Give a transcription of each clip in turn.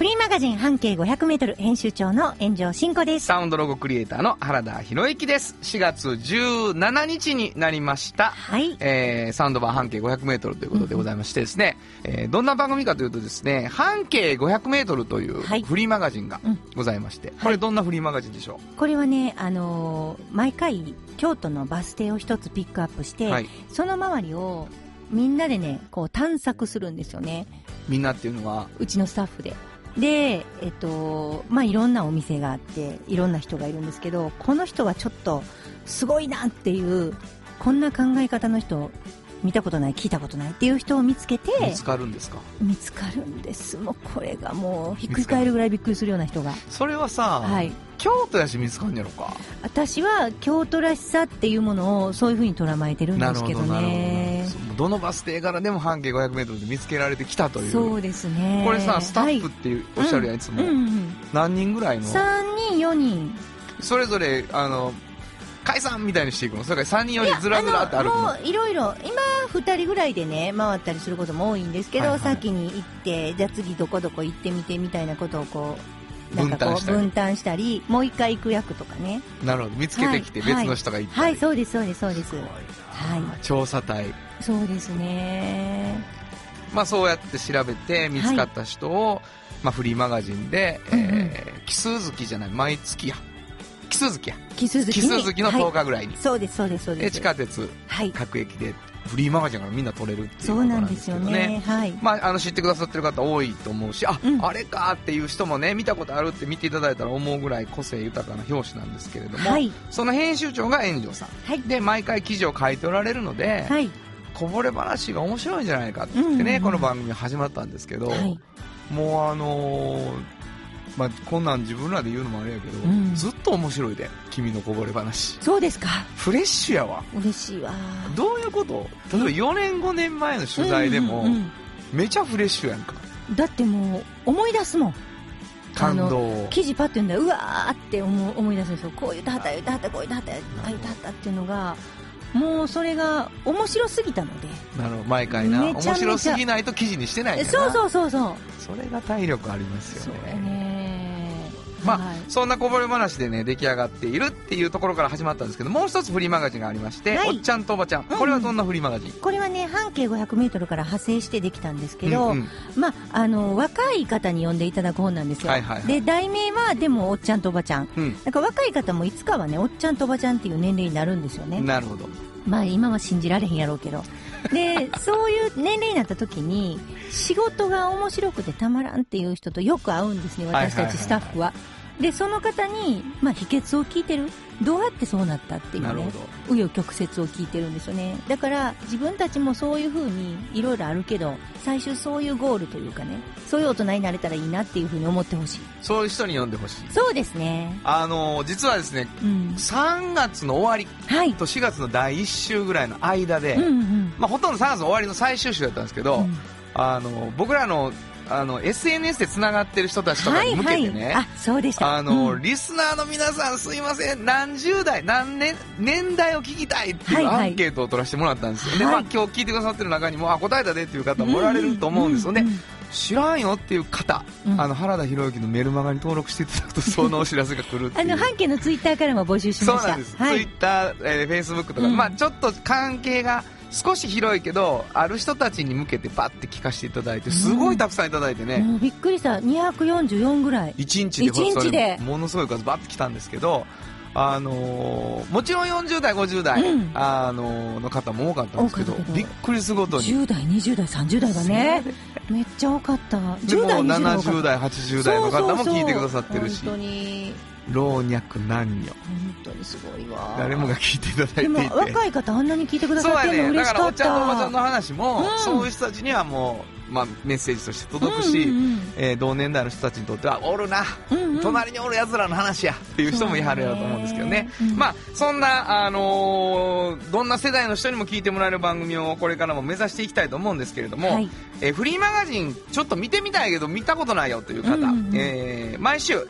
フリーマガジン半径500メートル編集長の炎上真子です。サウンドロゴクリエイターの原田博之です。4月17日になりました。はい。えー、サウンド版半径500メートルということでございましてですね、えーどんな番組かというとですね、半径500メートルというはいフリーマガジンがうんございまして、これどんなフリーマガジンでしょこれはね、あのー毎回京都のバス停を一つピックアップして、うはい。その周りをみんなでね、こう探索するんですよね。みんなっていうのは、うちのスタッフで。で、えっと、まあ、いろんなお店があって、いろんな人がいるんですけど、この人はちょっとすごいなっていう、こんな考え方の人、見たことない、聞いたことないっていう人を見つけて、見つかるんですか？見つかるんです。もうこれがもうひっくり返るぐらいびっくりするような人が。それはさ、はい。京都やし見つかんやろか？私は京都らしさっていうものをそういうふうに捉まえてるんですけどね。どのバス停からでも半径500メートルで見つけられてきたという。そうですね。これさ、スタッフっていう、おっしゃるやんいつも、何人ぐらいの？3人、4人。それぞれ、あの、解散みたいにしていくの？それから3人よりずらずらって歩くの？もういろいろ、今2人ぐらいでね、回ったりすることも多いんですけど、はいはい先に行って、じゃあ次どこどこ行ってみてみたいなことをこう、なんかこう分担したり分担したり、もう一回行く役とかね。なるほど。見つけてきてはい別の人が行ったりはい、そうです、そうです、そうです。はい。調査隊。そうですね。まあそうやって調べて見つかった人を、まあフリーマガジンで、うんうんえー、奇数月じゃない、毎月や。奇数月や。奇数月奇に数月の10日ぐらいに。そうです、そうです、そうで、です。地下鉄、はい。各駅で、フリーマガジンからみんな取れるっていうそうことなんですけどね。ね。はい。まあ、あの知ってくださってる方多いと思うし、あ、うんあれかっていう人もね、見たことあるって見ていただいたら思うぐらい個性豊かな表紙なんですけれども、はい。その編集長が炎上さん。はい。で、毎回記事を書いておられるので、はい。こぼれ話が面白いんじゃないかってね、この番組始まったんですけど、はい。もうあのーまあ、こんなん自分らで言うのもあれやけど、うんずっと面白いで、君のこぼれ話。そうですか。フレッシュやわ。嬉しいわ。どういうこと？例えば4年5年前の取材でも、うんうんうんめちゃフレッシュやんか。だってもう、思い出すもん。感動。記事パッて読んだら、うわーって思う思い出すんですよ。こう言ったはった、言ったはった、こう言ったはった、言ったはったっていうのが、もうそれが面白すぎたので。なるほど、毎回な。面白すぎないと記事にしてないそうそうそうそう。それが体力ありますよそうね。ね。まあ、はいそんなこぼれ話でね、出来上がっているっていうところから始まったんですけど、もう一つフリーマガジンがありまして、はいおっちゃんとおばちゃん。これはどんなフリーマガジン、これはね、半径500メートルから派生してできたんですけど、うんうんまあ、あの、若い方に読んでいただく本なんですよ。はいはいはいで、題名は、でも、おっちゃんとおばちゃん。うんなんか若い方もいつかはね、おっちゃんとおばちゃんっていう年齢になるんですよね。なるほど。まあ今は信じられへんやろうけど。で、そういう年齢になった時に、仕事が面白くてたまらんっていう人とよく会うんですね、私たちスタッフは。で、その方に、まあ秘訣を聞いてる。どうやってそうなったっていうね。紆余曲折を聞いてるんですよね。だから自分たちもそういう風にいろいろあるけど、最終そういうゴールというかね、そういう大人になれたらいいなっていう風に思ってほしい。そういう人に読んでほしい。そうですね。あのー実はですね、うん。3月の終わりはい。と4月の第1週ぐらいの間で、うんうん。まあほとんど3月の終わりの最終週だったんですけど、うんあの、僕らの、あの、SNS で繋がってる人たちとかに向けてね、あ、そうでした。あの、うんリスナーの皆さんすいません、何十代、何年、年代を聞きたいっていうはいはいアンケートを取らせてもらったんですよ。で、はいまあ今日聞いてくださってる中にも、あ、答えたでっていう方もおられると思うんですよね。んん知らんよっていう方、うんあの、原田博之のメルマガに登録していただくと、そのお知らせが来る。あの、半径のツイッターからも募集しました。そうなんです。はい。ツイッター、えー、フェイスブックとか、うんまあちょっと関係が少し広いけど、ある人たちに向けてバッて聞かせていただいて、すごいたくさんいただいてね、もうびっくりした。244ぐらい。1日で一日で？ものすごい数バッて来たんですけど、あのーもちろん40代、50代、うんあのーの方も多かったんですけどびっくりするごとに。10代、20代、30代がね。めっちゃ多かった。で10代、も20代多か70った。代、80代の方も聞いてくださってるし、そうそうそう本当に、老若男女、本当にすごいわ。誰もが聞いていただいてでもいて。若い方あんなに聞いてくだそうやね。さってるの嬉だから、おっちしかった。ゃんとおばちゃんの話も、うんそういう人たちにはもう、まあ、メッセージとして届くし、うんうんうんえー同年代の人たちにとっては、おるな、うんうん隣におる奴らの話やっていう人もいはるやろうと思うんですけどね。そうねうんまあ、そんな、あのーどんな世代の人にも聞いてもらえる番組をこれからも目指していきたいと思うんですけれども、はいえーフリーマガジンちょっと見てみたいけど見たことないよという方、うんうんうんえー毎週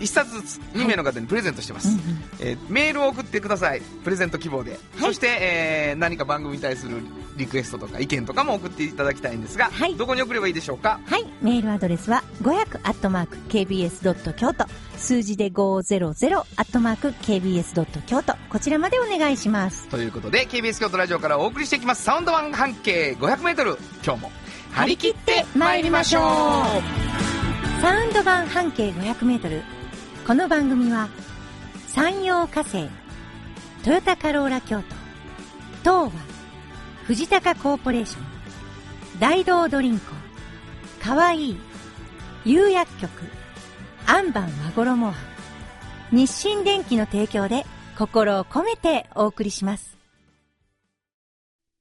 1冊ずつ2名の方にプレゼントしてます、うんうんえーメールを送ってくださいプレゼント希望で、そして、えー何か番組に対するリクエストとか意見とかも送っていただきたいんですが、はいどこに送ればいいでしょうか？はい。メールアドレスは、500-kbs. 京都。数字で 500-kbs. 京都。こちらまでお願いします。ということで KBS 京都ラジオからお送りしていきますサウンド版半径 500m 今日も張り切って参りましょうサウンド版半径500メートル。この番組は、山陽火星、トヨタカローラ京都、東和、藤高コーポレーション、大道ドリンク、かわいい、釉薬局、アンバンマゴロモア、日清電機の提供で心を込めてお送りします。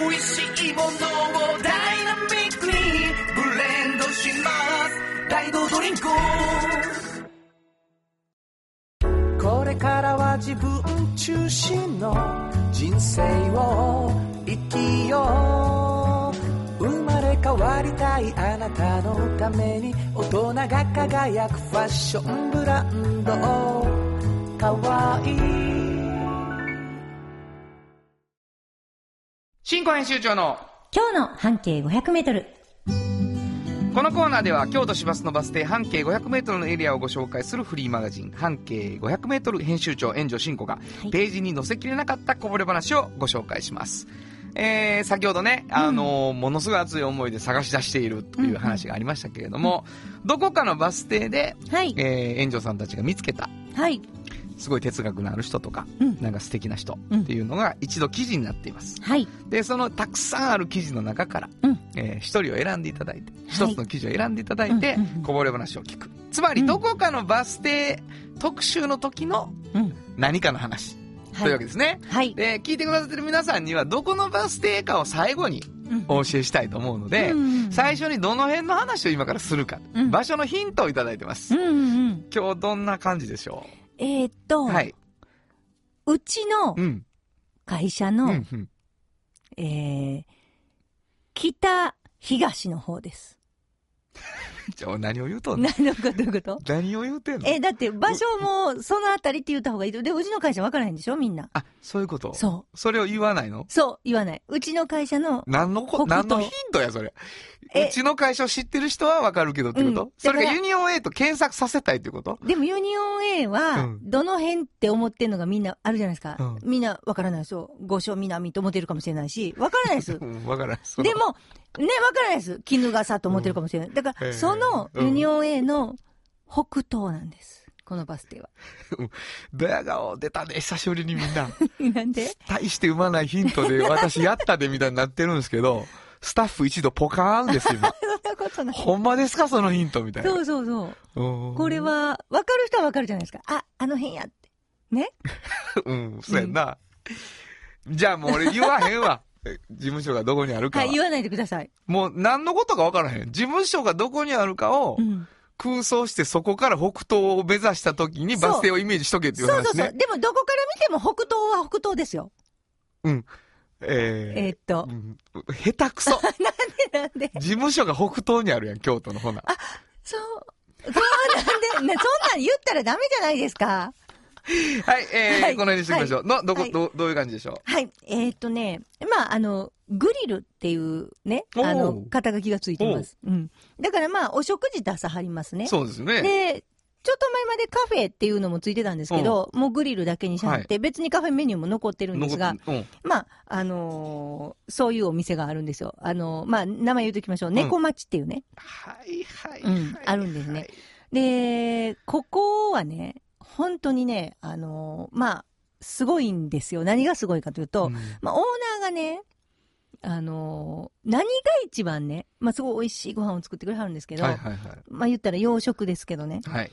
美味しいものをダイナミックにブレンドします大道ドリンクこれからは自分中心の人生を生きよう。生まれ変わりたいあなたのために大人が輝くファッションブランド。かわいい。新庫編集長の今日の半径500メートル。このコーナーでは京都市バスのバス停半径 500m のエリアをご紹介するフリーマガジン半径 500m 編集長援助進子がいページに載せきれなかったこぼれ話をご紹介します。えー、先ほどね、あのーものすごい熱い思いで探し出しているという話がありましたけれども、どこかのバス停で、はい。えー、援助さんたちが見つけた、はい。すごい哲学のある人とか、うんなんか素敵な人うんっていうのが一度記事になっています。はい。で、そのたくさんある記事の中から、うん。えー一人を選んでいただいて、はい一つの記事を選んでいただいて、うんうんうんこぼれ話を聞く。つまり、うんどこかのバス停特集の時のうん。何かの話、はい。というわけですね。はい。で、聞いてくださってる皆さんには、どこのバス停かを最後にうんお教えしたいと思うので、うん最初にどの辺の話を今からするか、うん場所のヒントをいただいてます。うんうんうん。今日どんな感じでしょえーっと、うはい。うちのうん。会社の、うん。うん。えー、北、東の方です。じゃあ何を言うとんの？何のこと？どういうこと？何を言うてんの？え、だって場所もそのあたりって言った方がいいと。で、うちの会社分からへんでしょ？みんな。あ、そういうこと？そう。それを言わないの？そう、言わない。うちの会社の、何のこ、何のヒントや、それ？え？うちの会社を知ってる人はわかるけどってこと、うんそれがユニオン A と検索させたいってこと？でもユニオン A はう、んどの辺って思ってんのがみんなあるじゃないですか。うんみんな分からないですよ。五所南と思ってるかもしれないし、分からないです う。ん、わからない。そので、も、ね、分からないです。絹笠と思ってるかもしれない。だから、へえそのユニオン A の北東なんです。このバス停は。ドヤ顔出たね、久しぶりにみんな。なんで？大して生まないヒントで、私やったでみたいになってるんですけど、スタッフ一度ポカーンですよ、今。そんなことない。ほんまですか、そのヒントみたいな。そうそうそう。うんこれ、は、分かる人は分かるじゃないですか。あ、あの辺やって。ね？うん、そうやんな。じゃあもう俺言わへんわ。事務所がどこにあるかは。はい、言わないでください。もう何のことかわからへん。事務所がどこにあるかをうん。空想してそこから北東を目指した時にバス停をイメージしとけっていう話そうそうそう。ね。でも、どこから見ても北東は北東ですよ。ええーっとーう。ん下手くそ。なんで、事務所が北東にあるやん、京都のほな。そう。そうなんで、ね、そんなん言ったらダメじゃないですか。はい、えーはいこの辺にしておきましょう。の、どこ、はいどう、どういう感じでしょはい。えーっとね、まあ、あの、グリルっていうね、あの、肩書きがついてます。うん。だからまあ、お食事出さはりますね。うそうですね。で、ちょっと前までカフェっていうのもついてたんですけど、もうグリルだけにしはって、別にカフェメニューも残ってるんですが、まあ、あのーそういうお店があるんですよ。あのーまあ、名前言うときましょう。猫町っていうね。はいはいうんはいあるんですね。で、ここはね、本当にね、あのーまあ、すごいんですよ。何がすごいかというと、うんまあ、オーナーがね、あのー何が一番ね、まあ、すごい美味しいご飯を作ってくれはるんですけど、はいはいはい。まあ、言ったら洋食ですけどね、はい。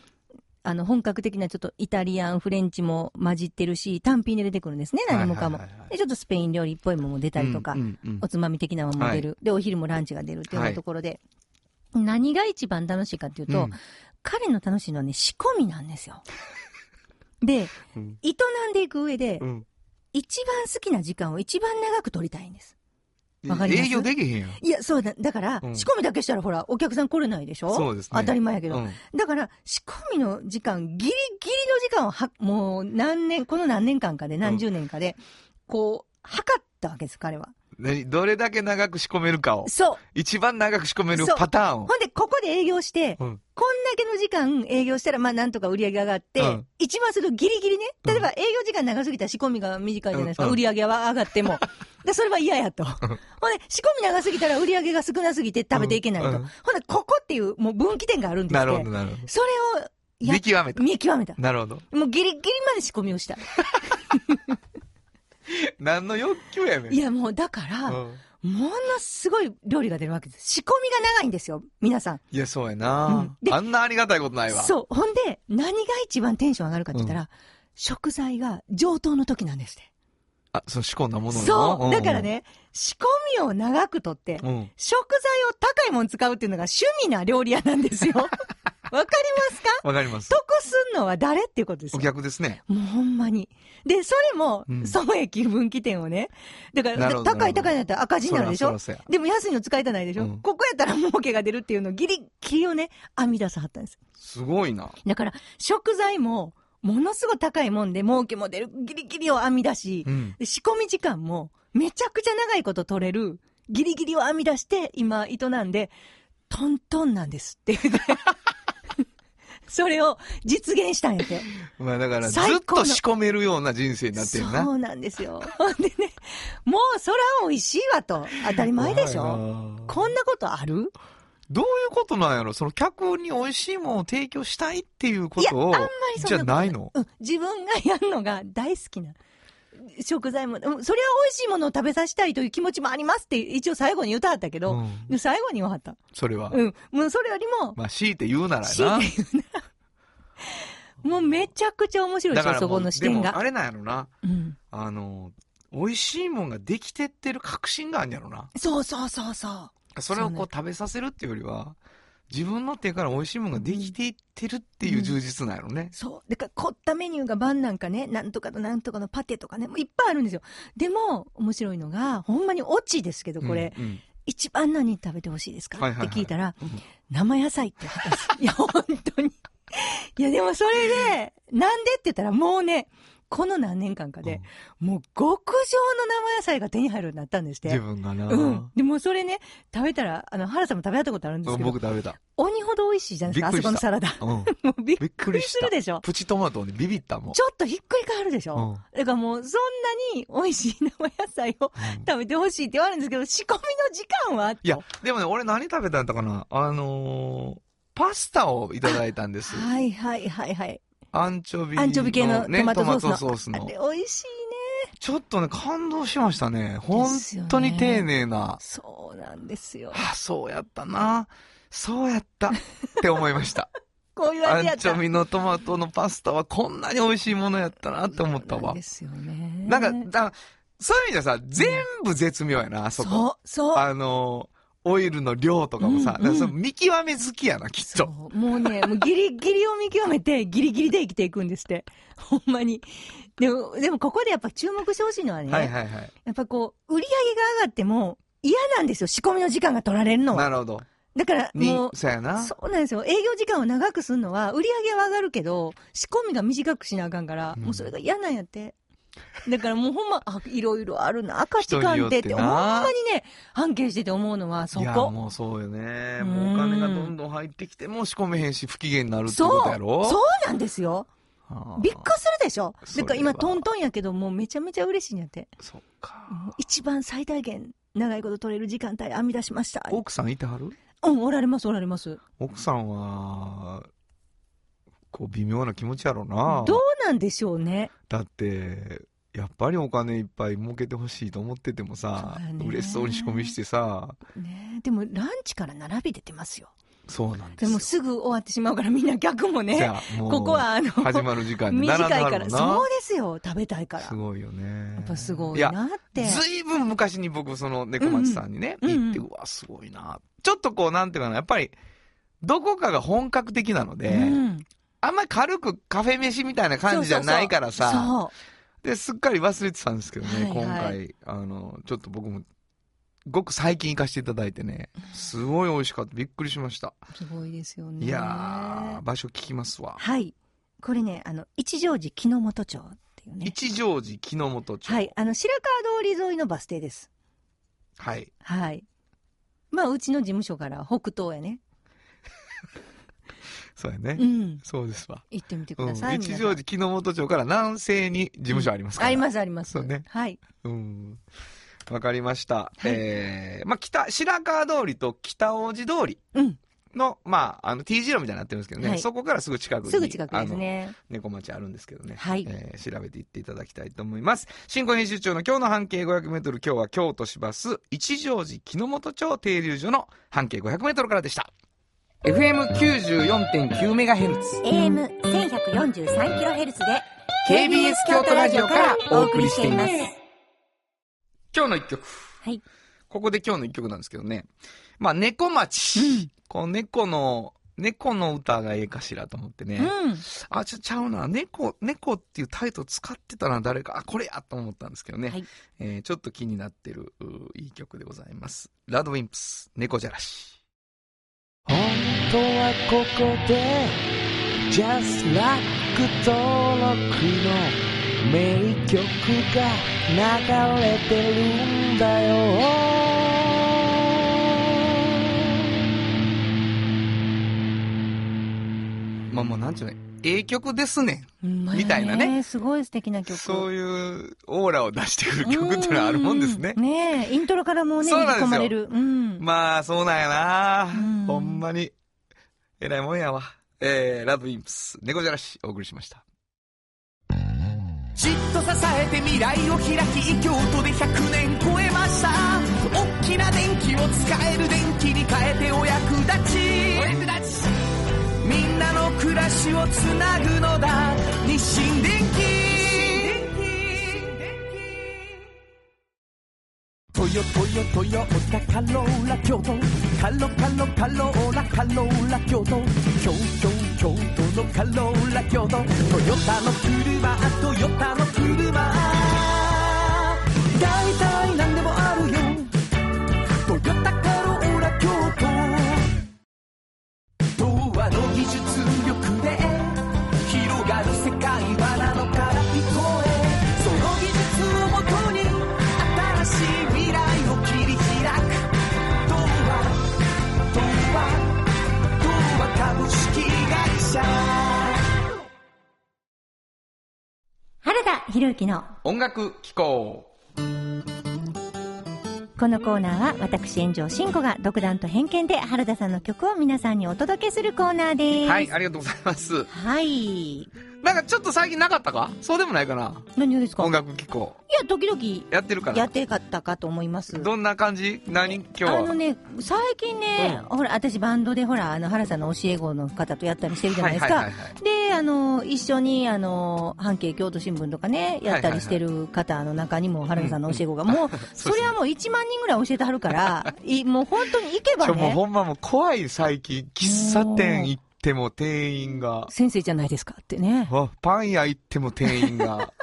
あの、本格的なちょっとイタリアン、フレンチも混じってるし、単品で出てくるんですね、何もかも。はいはいはいはいで、ちょっとスペイン料理っぽいものも出たりとか、うんうんうんおつまみ的なものも出る。で、お昼もランチが出るっていうようなところで、何が一番楽しいかっていうと、うん彼の楽しいのはね、仕込みなんですよ。で、うん営んでいく上で、うん一番好きな時間を一番長く取りたいんです。わかります？営業できへんやん。いや、そうだ。だから、うん仕込みだけしたらほら、お客さん来れないでしょ？そうですね当たり前やけど。うんだから、仕込みの時間、ギリギリの時間をは、もう何年、この何年間かで、何十年かで、こう、測ったわけです、彼は。何どれだけ長く仕込めるかを。そう。一番長く仕込めるパターンを。ほんで、ここで営業して、うんこんだけの時間営業したら、まあ、なんとか売り上げ上がって、うん一番するとギリギリね、例えば営業時間長すぎたら仕込みが短いじゃないですか、うん売り上げは上がっても。で、それは嫌やと。ほんで、仕込み長すぎたら売り上げが少なすぎて食べていけないと。ほんで、ここっていう、もう分岐点があるんですって。なるほど、なるほそれを見極めた。見極めた。なるほど。もうギリギリまで仕込みをした。何の欲求やねん。いや、もうだから、うんものすごい料理が出るわけです。仕込みが長いんですよ、皆さん。いや、そうやうなんであんなありがたいことないわ。そう。ほんで、何が一番テンション上がるかって言ったら、食材が上等の時なんですって。あ、その仕込んだもののそう。だから。ね、仕込みを長くとって、うんうん。食材を高いもの使うっていうのが趣味な料理屋なんですよ。わかりますか？わかります。得すんのは誰っていうことですおよ。客ですね。もうほんまに。で、それもう、ん損益分岐点をね。だから、高い高いのやったら赤字になるでしょ？でも安いの使いたないでしょ、うんここやったら儲けが出るっていうのをギリギリをね、編み出さはったんです。すごいな。だから、食材も、ものすごい高いもんで儲けも出る、ギリギリを編み出し、うん。で仕込み時間も、めちゃくちゃ長いこと取れる、ギリギリを編み出して、今、営んで、トントンなんですっていうね。それを実現したんやって。まあだから、ずっと仕込めるような人生になってるな。そうなんですよ。でね、もうそら美味しいわと。当たり前でしょこんなことある？どういうことなんやろ？その客に美味しいものを提供したいっていうこいや、あとをんま。りそんじゃないの？うん。自分がやるのが大好きな。食材も、うんそれは美味しいものを食べさせたいという気持ちもありますって一応最後に言うたはったけど、うんで最後に言わはった。それは。うん。もうそれよりも、まあ、強いて言うならな。いて言うならもうめちゃくちゃ面白いですよ、そこの視点があ。れなんやろな。うん。あの、美味しいもんができてってる確信があるんやろな。そうそうそうそう。それをこう食べさせるっていうよりは、自分の手から美味しいもんができていってるっていう充実なんやろね。そう。だから凝ったメニューが晩なんかね、なんとかとなんとかのパテとかね、もういっぱいあるんですよ。でも、面白いのが、ほんまにオチですけど、これ、うんうん一番何食べてほしいですか、はいはいはいって聞いたら、うん生野菜って言ったんです。いや、本当に。いや、でもそれで、なんでって言ったらもうね、この何年間かで、もう極上の生野菜が手に入るようになったんですって。自分がな、うん。でもそれね、食べたら、あの、原さんも食べたことあるんですけど、僕食べた。鬼ほど美味しいじゃないですか、あそこのサラダ。うん。もうびっくり。するでしょ。プチトマトにビビったもん。ちょっとひっくり返るでしょ、うんだからもう、そんなに美味しい生野菜をうん食べてほしいって言われるんですけど、仕込みの時間はいや、でもね、俺何食べたんだかなあのー、パスタをいただいたんです。はいはいはいはい。アンチョビアンチョビ系のねトマトソースの。ースのあれ美味しいね。ちょっとね、感動しましたね。本当に丁寧な。そうなんですよ。あ、そうやったな。そうやった。って思いました。こういうア。ンチョビのトマトのパスタはこんなに美味しいものやったなって思ったわで。すよね。なんか、だそういう意味ではさ、全部絶妙やな、あそこ。そう、そう。あのー、オイルの量とかもさ、うんうんその見極め好きやな、きっと。もうね、もうギリ ギリを見極めて、ギリギリで生きていくんですって。ほんまに。でも、でもここでやっぱ注目してほしいのはね、はいはいはい。やっぱこう、売り上げが上がっても嫌なんですよ、仕込みの時間が取られるのは。なるほど。だからにも、う、そうやな。そうなんですよ。営業時間を長くするのは、売り上げは上がるけど、仕込みが短くしなあかんから、うんもうそれが嫌なんやって。だからもうほんま、あ、いろいろあるな、価値観ってって、ほんなまにね、半径してて思うのはそいや、こ。もうそうよね。うんもうお金がどんどん入ってきても仕込めへんし、不機嫌になるってこそうとやろ？そうなんですよ。はあびっくりするでしょ？だから今トントンやけど、もうめちゃめちゃ嬉しいんやって。そっか。一番最大限長いこと取れる時間帯編み出しました。奥さんいてはる？うん、おられます、おられます。奥さんは、こう微妙な気持ちやろな。どうなんでしょうね。だって、やっぱりお金いっぱい儲けてほしいと思っててもさそう嬉しそうに仕込みしてさ、ねでもランチから並び出てますよ。そうなんでですもよ。すぐ終わってしまうからみんな逆もね。もうここはあの、始まる時間に短いから。そうですよ。食べたいから。すごいよね。やっぱすごいや、なって。ずいぶん昔に僕、その猫町さんにね、うんうん行って、うわ、すごいな。ちょっとこう、なんていうかな、やっぱり、どこかが本格的なので、うんあんまり軽くカフェ飯みたいな感じじゃないからさ、そうで、すっかり忘れてたんですけどね、はいはい今回、あの、ちょっと僕も、ごく最近行かせていただいてね、すごい美味しかった。びっくりしました。すごいですよね。いやー、場所聞きますわ。はい。これね、あの、一乗寺木之本町っていうね。一乗寺木之本町。はい。あの、白川通り沿いのバス停です。はい。はい。まあ、うちの事務所から北東へね。そうやね。うん。そうですわ。行ってみてくうんださい。一皆さん乗寺木之本町から南西に事務所ありますから。あります、あります。そうねはい。うん。わかりました。えー、まあ、北、白川通りと北大路通りうん。の、まあ、あの、T 字路みたいになってるんですけどね、はいそこからすぐ近くに。すぐ近くです。ね。猫町あるんですけどね。はいえー調べていっていただきたいと思います。新婚編集長の今日の半径500メートル、今日は京都市バス一乗寺木之本町停留所の半径500メートルからでした。FM94.9 メガヘルツ。AM1143kHz で KBS 京都ラジオからお送りしています。今日の一曲。はい。ここで今日の一曲なんですけどね。まあ、猫町。この猫の、猫の歌がええかしらと思ってね。うん。あ、ちょ、ちゃうな。猫、猫っていうタイトル使ってたな、誰か。あ、これやと思ったんですけどね。はいえーちょっと気になってる、ういい曲でございます。ラドウィンプス、猫じゃらし。本当はここで Just Like 登録の名曲が流れてるんだよ。まあもうなんちゅうの、ええ曲ですねうんみたいなね。すごい素敵な曲。そういうオーラを出してくる曲っていうのはあるもんですねう。ねえ、イントロからもうね、そうなんですよ込まれる。うん。まあ、そうなんやなうんほんまに。えらいもんやわ。えー、ラドウィンプス、猫じゃらし、お送りしました。じっと支えて未来を開き京都で100年超えました大きな電気を使える電気に変えてお役立ちお役立ちみんなの暮らしをつなぐのだ。日清電気トヨトヨトヨタカローラ京都。カロカロカローラカローラ京都。京京京都のカローラ京都。トヨタの車トヨタの車。大体何でもあるよ。トヨタカ原田博之の音楽機構。このコーナーは私炎上真子が独断と偏見で原田さんの曲を皆さんにお届けするコーナーです。はい、ありがとうございます。はい。なんかちょっと最近なかったか？そうでもないかな。何をですか？い音楽機構。や、時々やってるかなやってかったかと思います。どんな感じ？何？今日は。あのね、最近ね、ほら、私バンドでほら、あの、原さんの教え子の方とやったりしてるじゃないですか。はいはいはいはい。で、あの、一緒に、あの、半径京都新聞とかね、やったりしてる方の中にも、原田さんの教え子が、もう、それはもう1万人ぐらい教えてはるから、いもう本当に行けばちょ、もうね、ほんまもう怖い最近。喫茶店行っても店員が、先生じゃないですかってね。わパン屋行っても店員が、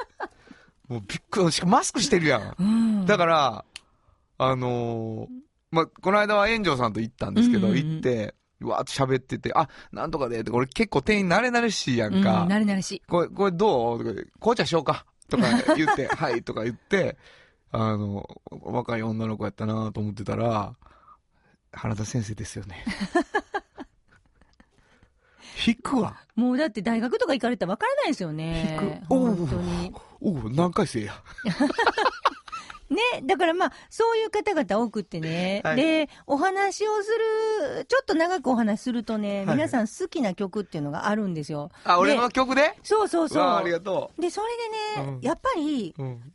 もうびっくり、しかもマスクしてるやん。うん。だから、あのーまあ、この間は炎上さんと行ったんですけど、うんうんうん行って、うわーって喋ってて、あ、なんとかで、って俺結構店員慣れ慣れしいやうんん、か。なれなれし。これ、これどう？とかで紅茶しようか。とか言って、はいとか言って、あの、若い女の子やったなと思ってたら、原田先生ですよね。引くわ。もうだって大学とか行かれたらわからないですよね引。く。おう本当に。おう何回生や。ね、だからまあ、そういう方々多くってね。はいで、お話をする、ちょっと長くお話しするとね、はい皆さん好きな曲っていうのがあるんですよ。あ、俺での曲で？そうそうそう。わあありがとで、それでね、うんやっぱり、う。うん。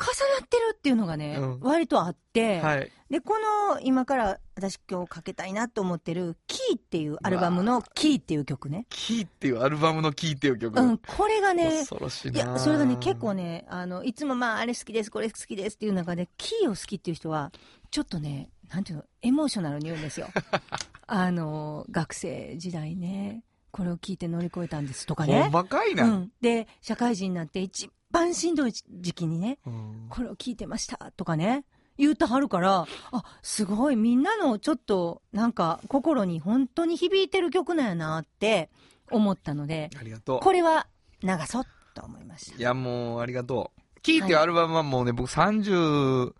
重なってるっていうのがね、うん割とあって、はい。で、この、今から私今日かけたいなと思ってる、キーっていうアルバムのキーっていう曲ね。キーっていうアルバムのキーっていう曲。うん、これがね、恐ろしいないや、それがね、結構ね、あの、いつもまあ、あれ好きです、これ好きですっていう中で、キーを好きっていう人は、ちょっとね、なんていうの、エモーショナルに言うんですよ。あの、学生時代ね、これを聞いて乗り越えたんですとかほねん。まかいうな。ん。で、社会人になって一番しんどい時期にね、うんこれを聞いてましたとかね、言うてはるから、あ、すごい、みんなのちょっと、なんか、心に本当に響いてる曲なんやなって思ったので、ありがとう。これは流そうと思いましたい。や、もう、ありがとう。キーっていうアルバムはもうね、僕30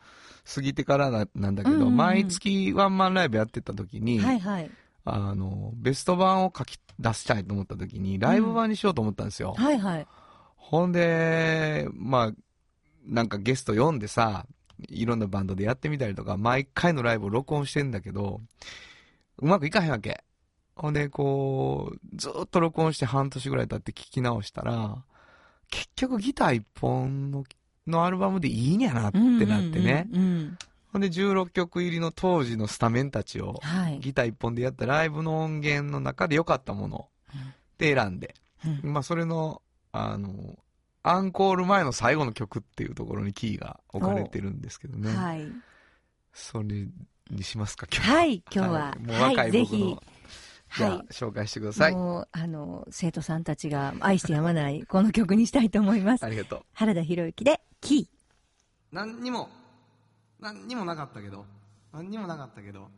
過ぎてからななんだけど、うんうんうん毎月ワンマンライブやってた時に、はいはい。あの、ベスト版を書き出したいと思った時に、ライブ版にしようと思ったんですよ。はいはい。ほんで、まあ、なんかゲスト読んでさ、いろんなバンドでやってみたりとか、毎回のライブを録音してんだけど、うまくいかへんわけ。ほんで、こう、ずーっと録音して半年ぐらい経って聞き直したら、結局ギター一本ののアルバムでいいんやなってなってね。うんうんうんほんで、16曲入りの当時のスタメンたちを、はい。ギター一本でやったライブの音源の中で良かったもので選んで、うんまあ、それの、あの、アンコール前の最後の曲っていうところにキーが置かれてるんですけどね。はい。それにしますか、今日はい、今日は。もう若はい僕の、ひ。じゃあ、はい。紹介してください。もう、あの、生徒さんたちが愛してやまない、この曲にしたいと思います あ。りがとう。原田博之で、キー。何にも何にもなかったけど何にもなかったけど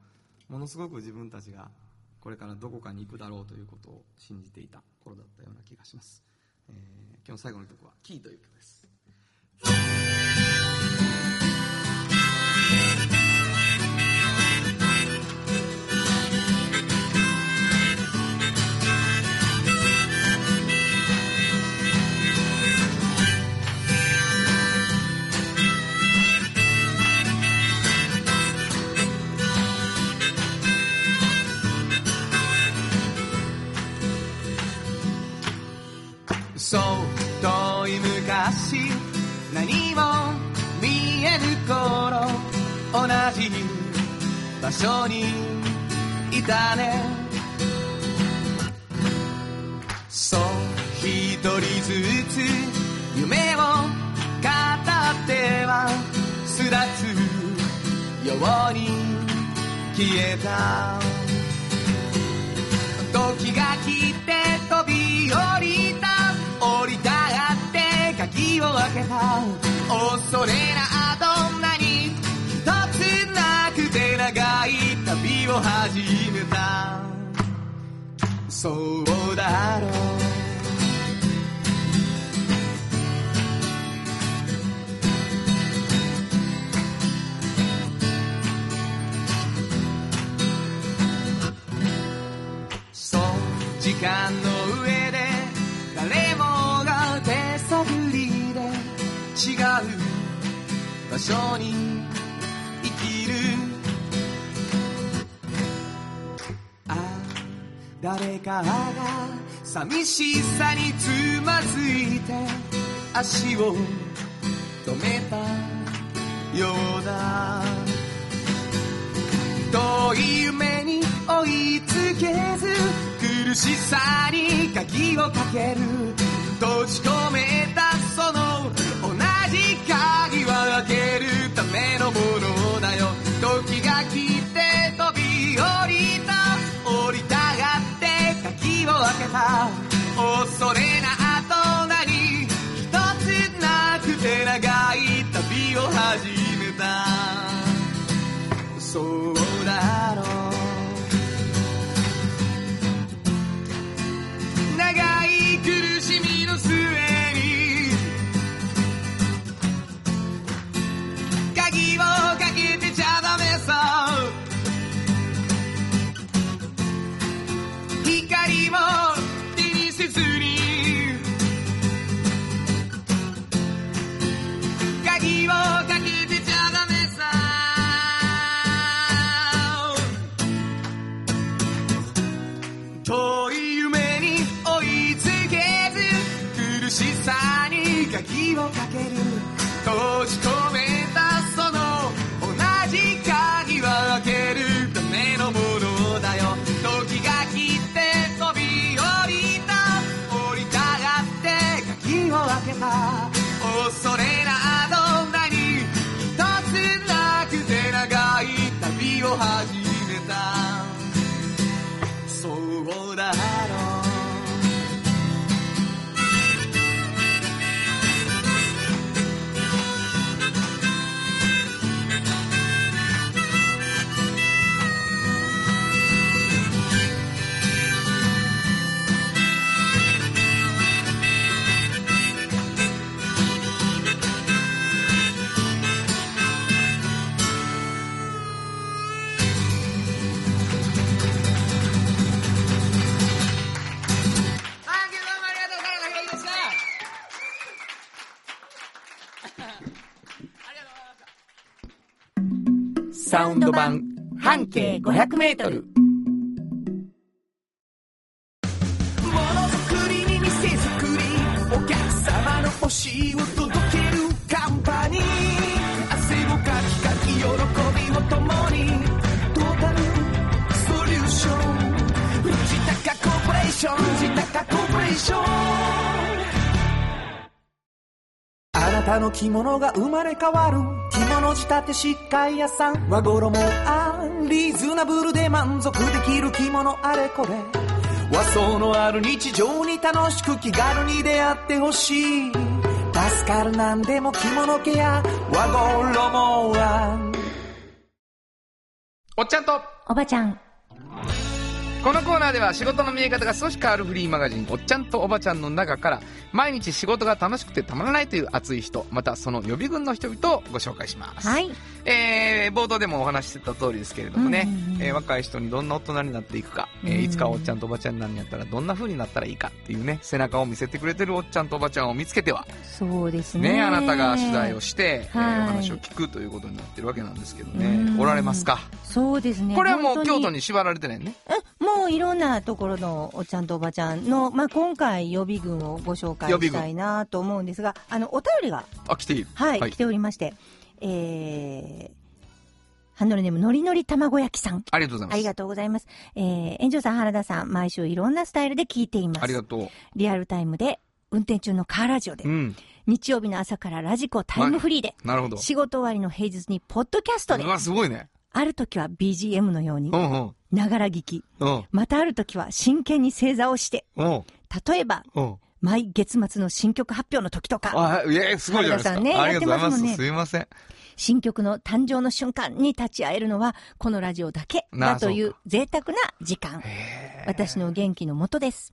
ものすごく自分たちがこれからどこかに行くだろうということを信じていた頃だったような気がします、えー今日の最後の曲は「キー」という曲です。同じ場所にいたね。そう一人ずつ夢を語っては巣立つように消えた。時が来て飛び降りた。降りたがって鍵を開けた。恐れなど長い旅を始めた。そうだろう。そう時間の上で誰もが手探りで違う場所に生きる。誰かが寂しさにつまずいて足を止めたようだ。遠い夢に追いつけず苦しさに鍵をかける。閉じ込めたその同じ鍵は開ける。ためのものだよ。時が来を開けた。恐れなど何一つなくて長い旅を始めた。そう。サウンド版半径500メートル。ものづくりに店づくりお客様の欲しいを届けるカンパニー。汗をかきかき喜びを共にトータルソリューション。藤高コーポレーション藤高コーポレーション。あなたの着物が生まれ変わる。着物仕立て疾患屋さん。和衣あリーズナブルで満足できる着物あれこれ。和装のある日常に楽しく気軽に出会ってほしい。助かるなんでも着物ケア。和衣はおっちゃんと、おばちゃん。このコーナーでは仕事の見え方が少し変わるフリーマガジン、おっちゃんとおばちゃんの中から、毎日仕事が楽しくてたまらないという熱い人、またその予備軍の人々をご紹介します。はい。えー、冒頭でもお話ししてた通りですけれどもね、うんえー若い人にどんな大人になっていくか、えうんーいつかおっちゃんとおばちゃんになるんやったらどんな風になったらいいかっていうね、背中を見せてくれてるおっちゃんとおばちゃんを見つけては、そうですね。ね、あなたが取材をして、えーはいお話を聞くということになってるわけなんですけどねう、んおられますか？そうですね。これはもう京都に縛られてないね。うんもういろんなところのおっちゃんとおばちゃんの、まあ、今回予備軍をご紹介したいなと思うんですが、あの、お便りが、あ、来ている。はい、はい来ておりまして、えー、ハンドルネームのりのり卵焼きさん。ありがとうございます。ありがとうございます。えー、園長さん、原田さん、毎週いろんなスタイルで聞いています。ありがとう。リアルタイムで、運転中のカーラジオで、うん。日曜日の朝からラジコタイムフリーで、なるほど。仕事終わりの平日にポッドキャストでう、わ、すごいね。ある時は BGM のようにう、んうん。ながら聞き、うん。またある時は真剣に正座をして、うん。例えば、うん。毎月末の新曲発表の時とか、あ、いや、すごいじゃないですか。原田さんねありがとうございます。やってますもんねすいません。新曲の誕生の瞬間に立ち会えるのは、このラジオだけなあだといそう贅沢な時間。私の元気のもとです。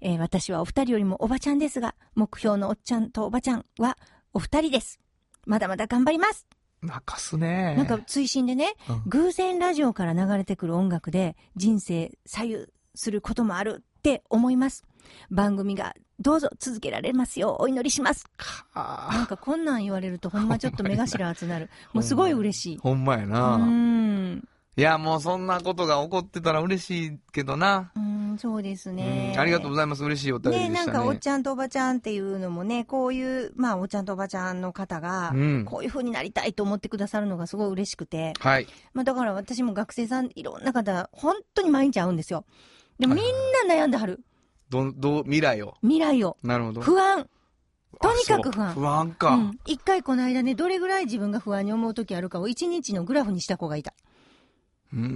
えー私はお二人よりもおばちゃんですが、目標のおっちゃんとおばちゃんはお二人です。まだまだ頑張ります。泣かすね。なんか追伸でね、うん偶然ラジオから流れてくる音楽で人生左右することもあるって思います。番組がどうぞ続けられますようお祈りします。あなんかこんなん言われるとほんまちょっと目頭熱なる。もうすごい嬉しい。ほんまやうな。ーん。いや、もうそんなことが起こってたら嬉しいけどな。うーん、そうですねう。んありがとうございます。嬉しいお便りでね、したね。なんかおっちゃんとおばちゃんっていうのもね、こういう、まあおっちゃんとおばちゃんの方がう、ん。こういう風になりたいと思ってくださるのがすごい嬉しくて、はい。まあだから私も学生さんいろんな方、本当に毎日会うんですよ。でもみんな悩んではる。ど、どう、未来を。未来を。なるほど。不安。とにかく不安不安か。うん。一回この間ね、どれぐらい自分が不安に思う時あるかを一日のグラフにした子がいた。う。うん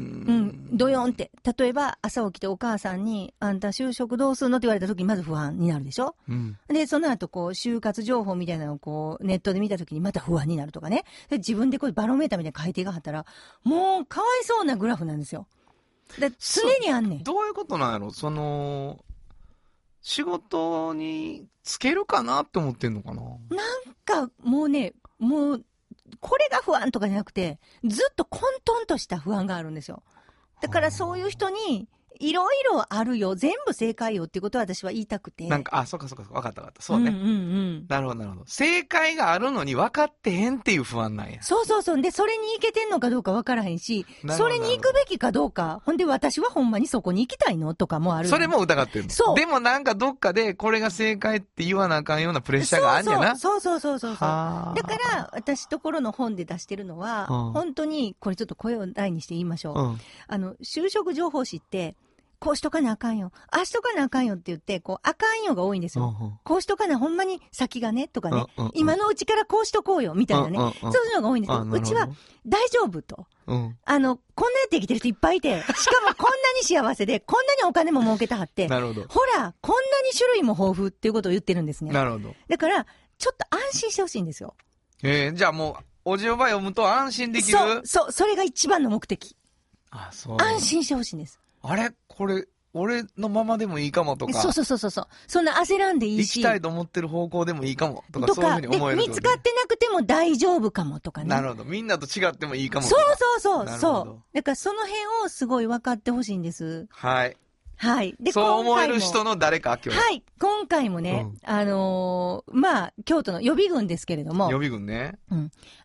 ん。ドヨンって。例えば朝起きてお母さんに、あんた就職どうするのって言われた時にまず不安になるでしょ？うん。で、その後、こう、就活情報みたいなのをこう、ネットで見たときにまた不安になるとかね。で自分でこう、バロメーターみたいなの書いていかはったら、もう、かわいそうなグラフなんですよ。で常にあんねん。どういうことなんやろ？その、仕事につけるかなって思ってんのかな？なんか、もうね、もう、これが不安とかじゃなくて、ずっと混沌とした不安があるんですよ。だからそういう人に、いろいろあるよ。全部正解よってことは私は言いたくて。なんか、あ、そっかそっか、わかったわかった。そうね。んうんうん。なるほど、なるほど。正解があるのに分かってへんっていう不安なんや。そうそうそう。で、それに行けてんのかどうかわからへんし、それに行くべきかどうか。ほんで、私はほんまにそこに行きたいのとかもある。それも疑ってるの。そうでもなんかどっかでこれが正解って言わなあかんようなプレッシャーがあんねやな。そうそうそうそうそうだから、私ところの本で出してるのは、うん本当に、これちょっと声を大にして言いましょう。うん。あの、就職情報誌って、こうしとかなあかんよ。ああしとかなあかんよって言って、こう、あかんよが多いんですよ。うんこうしとかな、ほんまに先がね、とかね、うんうん今のうちからこうしとこうよ、みたいなね。うんうんうんそういうのが多いんですけど、あなるほどうちは大丈夫と。うん。あの、こんなやって生きてる人いっぱいいて、しかもこんなに幸せで、こんなにお金も儲けたはって、なるほど。ほら、こんなに種類も豊富っていうことを言ってるんですね。なるほど。だから、ちょっと安心してほしいんですよ。えー、じゃあもう、おじおば読むと安心できる？そう、そう、それが一番の目的。あ、そう。安心してほしいんです。あれ？これ、俺のままでもいいかもとか。そうそうそうそうそんな焦らんでいいし。行きたいと思ってる方向でもいいかもとか、とか、そういうふうにで思える見つかってなくても大丈夫かもとかね。なるほど。みんなと違ってもいいかもとそうか。そうそう、そう。だからその辺をすごい分かってほしいんです。はい。はい。で、そう思える人の誰か、今日。はい。今回もね、うんあのーまあ、京都の予備軍ですけれども予、備軍ね。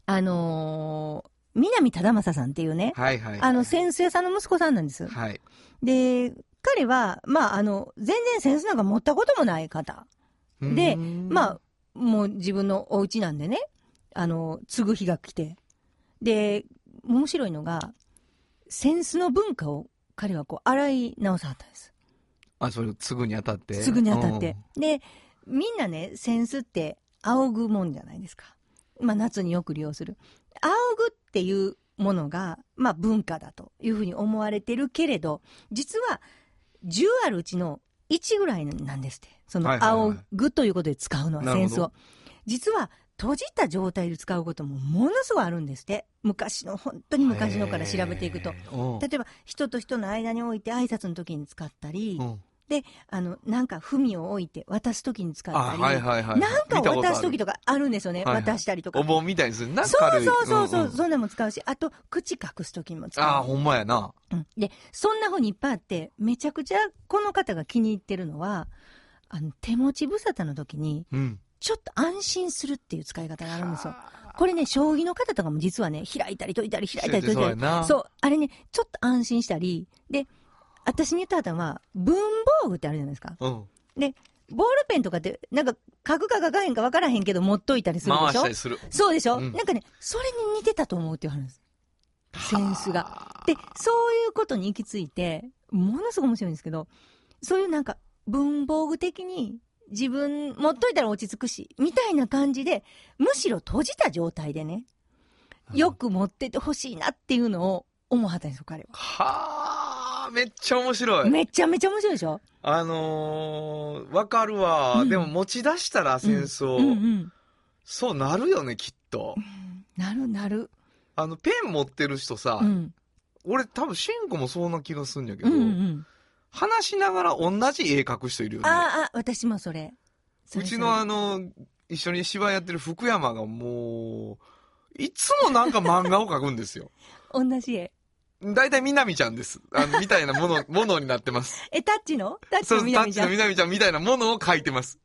あのー南忠正さんっていうね、はいはい。あの、潜水屋さんの息子さんなんです。はい。で、彼は、まあ、あの、全然センスなんか持ったこともない方。で、まあ、もう自分のお家なんでね、あの、継ぐ日が来て。で、面白いのが、センスの文化を彼はこう、洗い直さはったんです。あ、それを継ぐにあたって？すぐに当たって。で、みんなね、センスって仰ぐもんじゃないですか。まあ夏によく利用する。仰ぐっていうものが、まあ文化だというふうに思われてるけれど、実は10あるうちの1ぐらいなんですって。その仰ぐということで使うのはなるほどセンスを。実は閉じた状態で使うこともものすごいあるんですって。昔の、本当にうん。昔のから調べていくと。例えば人と人の間に置いて挨拶の時に使ったり、で、あの、なんか、文を置いて渡すときに使ったあ、り、はいはいはい。なんかを渡すときととかあるんですよね。はいはい渡したりとか。お盆みたいにするな、そうそうそうそう、んんそんなのも使うし、あと、口隠すときにも使う。ああ、ほんまやな。うんで、そんな風にいっぱいあって、めちゃくちゃこの方が気に入ってるのは、あの、手持ち無沙汰の時に、うん。ちょっと安心するっていう使い方があるんですよ。これね、将棋の方とかも実はね、開いたり解いたり開いたり解いたり。そう、あれね、ちょっと安心したり、で、私に言った方は、文房具ってあるじゃないですか。うん。で、ボールペンとかって、なんか、書くか書かへんか分からへんけど、持っといたりするでしょ？回したりする。そうでしょ、うんなんかね、それに似てたと思うっていう話です。センスが。で、そういうことに行き着いて、ものすごい面白いんですけど、そういうなんか、文房具的に、自分、持っといたら落ち着くし、みたいな感じで、むしろ閉じた状態でね、よく持っててほしいなっていうのを思わはったんですよ、彼は。はあ、めっちゃ面白い。めちゃめちゃ面白いでしょ？あのー、わかるわ、うんでも持ち出したら戦争、うんうん。そうなるよね、きっと。なるなる。あの、ペン持ってる人さ、うん。俺多分、シンコもそんな気がするんやけど、うんうん。話しながら同じ絵描く人いるよね。ああ、あ、私もそれ。それうちのあの、一緒に芝居やってる福山がもう、いつもなんか漫画を描くんですよ。そ れ同じ絵。大体みなみちゃんです。あの、みたいなもの、ものになってます。え、タッチの？タッチのみなみちゃん？タッチのみなみちゃんみたいなものを描いてます。